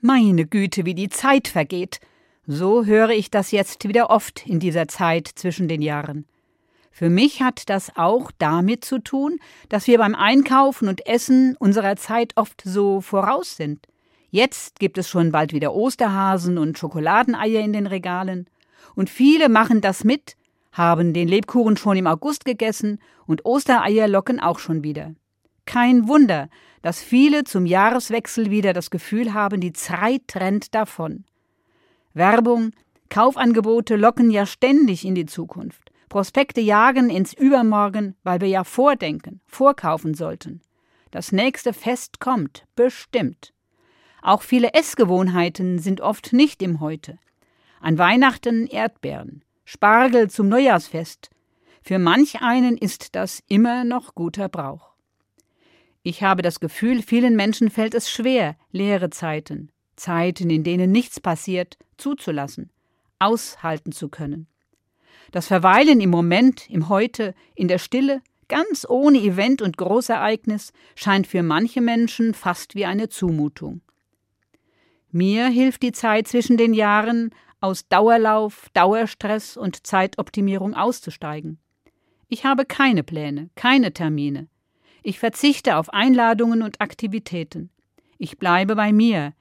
Meine Güte, wie die Zeit vergeht. So höre ich das jetzt wieder oft in dieser Zeit zwischen den Jahren. Für mich hat das auch damit zu tun, dass wir beim Einkaufen und Essen unserer Zeit oft so voraus sind. Jetzt gibt es schon bald wieder Osterhasen und Schokoladeneier in den Regalen. Und viele machen das mit, haben den Lebkuchen schon im August gegessen und Ostereier locken auch schon wieder. Kein Wunder, dass viele zum Jahreswechsel wieder das Gefühl haben, die Zeit rennt davon. Werbung, Kaufangebote locken ja ständig in die Zukunft. Prospekte jagen ins Übermorgen, weil wir ja vordenken, vorkaufen sollten. Das nächste Fest kommt, bestimmt. Auch viele Essgewohnheiten sind oft nicht im Heute. An Weihnachten Erdbeeren, Spargel zum Neujahrsfest. Für manch einen ist das immer noch guter Brauch. Ich habe das Gefühl, vielen Menschen fällt es schwer, leere Zeiten, Zeiten, in denen nichts passiert, zuzulassen, aushalten zu können. Das Verweilen im Moment, im Heute, in der Stille, ganz ohne Event und Großereignis, scheint für manche Menschen fast wie eine Zumutung. Mir hilft die Zeit zwischen den Jahren, aus Dauerlauf, Dauerstress und Zeitoptimierung auszusteigen. Ich habe keine Pläne, keine Termine. Ich verzichte auf Einladungen und Aktivitäten. Ich bleibe bei mir,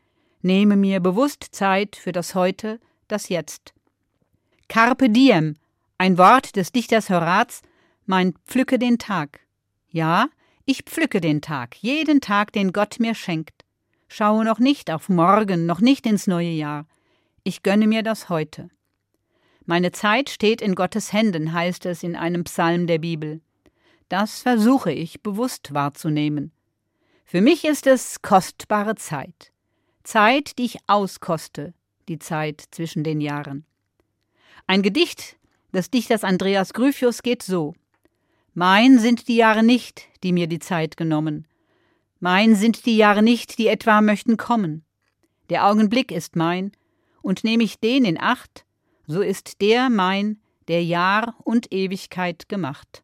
nehme mir bewusst Zeit für das Heute, das Jetzt. Carpe diem, ein Wort des Dichters Horaz, meint pflücke den Tag. Ja, ich pflücke den Tag, jeden Tag, den Gott mir schenkt. Schaue noch nicht auf morgen, noch nicht ins neue Jahr. Ich gönne mir das heute. Meine Zeit steht in Gottes Händen, heißt es in einem Psalm der Bibel. Das versuche ich bewusst wahrzunehmen. Für mich ist es kostbare Zeit. Zeit, die ich auskoste, die Zeit zwischen den Jahren. Ein Gedicht des Dichters Andreas Gryphius geht so: Mein sind die Jahre nicht, die mir die Zeit genommen. Mein sind die Jahre nicht, die etwa möchten kommen. Der Augenblick ist mein, und nehme ich den in Acht, so ist der mein, der Jahr und Ewigkeit gemacht.